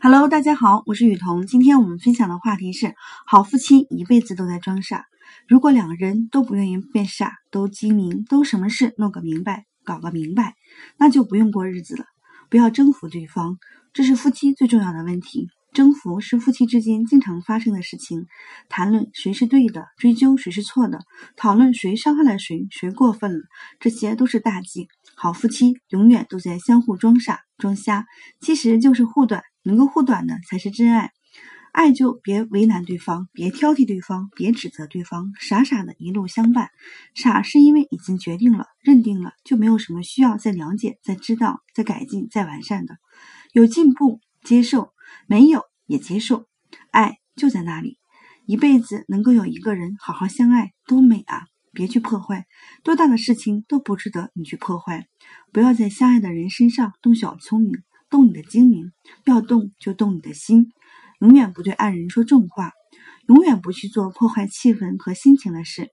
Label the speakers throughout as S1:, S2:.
S1: Hello，大家好，我是雨桐。今天我们分享的话题是：好夫妻一辈子都在装傻。如果两个人都不愿意变傻，都精明，都什么事弄个明白，搞个明白，那就不用过日子了。不要征服对方，这是夫妻最重要的问题。征服是夫妻之间经常发生的事情。谈论谁是对的，追究谁是错的，讨论谁伤害了谁，谁过分了，这些都是大忌。好夫妻永远都在相互装傻装瞎，其实就是护短。能够护短的才是真爱，爱就别为难对方，别挑剔对方，别指责对方，傻傻的一路相伴。傻是因为已经决定了、认定了，就没有什么需要再了解、再知道、再改进、再完善的。有进步接受，没有也接受，爱就在那里。一辈子能够有一个人好好相爱，多美啊！别去破坏，多大的事情都不值得你去破坏。不要在相爱的人身上动小聪明。动你的精明，要动就动你的心，永远不对爱人说重话，永远不去做破坏气氛和心情的事。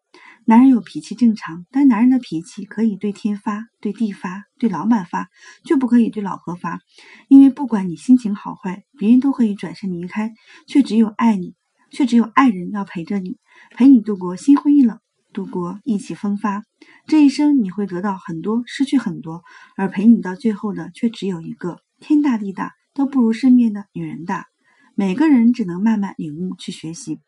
S1: 男人有脾气正常，但男人的脾气可以对天发、对地发、对老板发，就不可以对老婆发。因为不管你心情好坏，别人都可以转身离开，却只有爱你，却只有爱人要陪着你，陪你度过心灰意冷，度过意气风发。这一生你会得到很多，失去很多，而陪你到最后的却只有一个。天大地大都不如身边的女人大，每个人只能慢慢领悟去学习，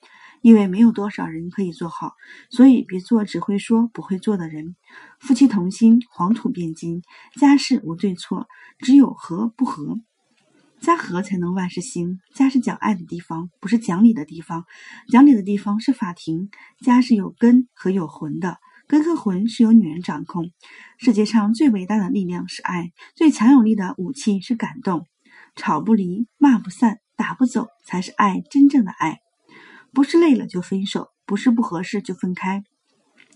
S1: 因为没有多少人可以做好，所以别做只会说不会做的人。夫妻同心，黄土变金，家事无对错，只有和不和，家和才能万事兴。家是讲爱的地方，不是讲理的地方，讲理的地方是法庭。家是有根和有魂的。根和魂是由女人掌控。世界上最伟大的力量是爱，最强有力的武器是感动。吵不离，骂不散，打不走，才是爱真正的爱。不是累了就分手，不是不合适就分开，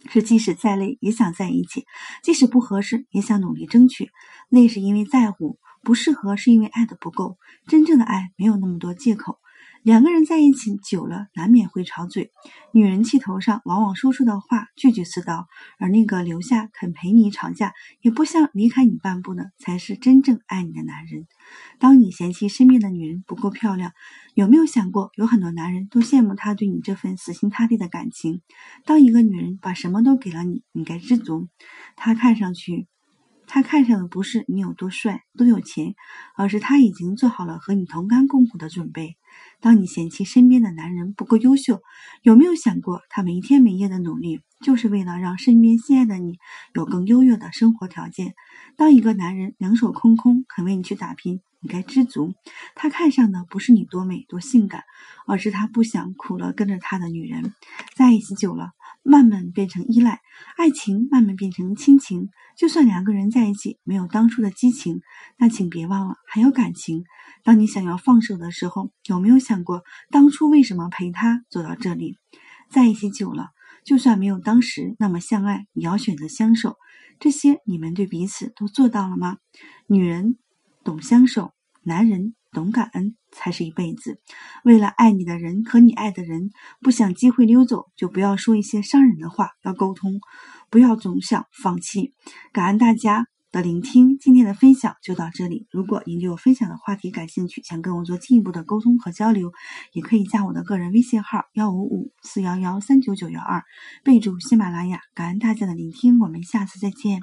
S1: 是即使再累也想在一起，即使不合适也想努力争取。累是因为在乎，不适合是因为爱的不够。真正的爱没有那么多借口。两个人在一起久了，难免会吵嘴。女人气头上，往往说出的话句句刺刀。而那个留下肯陪你吵架，也不想离开你半步的，才是真正爱你的男人。当你嫌弃身边的女人不够漂亮，有没有想过，有很多男人都羡慕她对你这份死心塌地的感情？当一个女人把什么都给了你，你该知足。她看上去。他看上的不是你有多帅、多有钱，而是他已经做好了和你同甘共苦的准备。当你嫌弃身边的男人不够优秀，有没有想过，他没天没夜的努力，就是为了让身边心爱的你有更优越的生活条件？当一个男人两手空空，肯为你去打拼，你该知足。他看上的不是你多美、多性感，而是他不想苦了跟着他的女人。在一起久了。慢慢变成依赖，爱情慢慢变成亲情。就算两个人在一起没有当初的激情，那请别忘了还有感情。当你想要放手的时候，有没有想过当初为什么陪他走到这里？在一起久了，就算没有当时那么相爱，也要选择相守。这些你们对彼此都做到了吗？女人懂相守，男人。懂感恩才是一辈子。为了爱你的人和你爱的人，不想机会溜走，就不要说一些伤人的话。要沟通，不要总想放弃。感恩大家的聆听，今天的分享就到这里。如果您对我分享的话题感兴趣，想跟我做进一步的沟通和交流，也可以加我的个人微信号幺五五四幺幺三九九幺二，备注喜马拉雅。感恩大家的聆听，我们下次再见。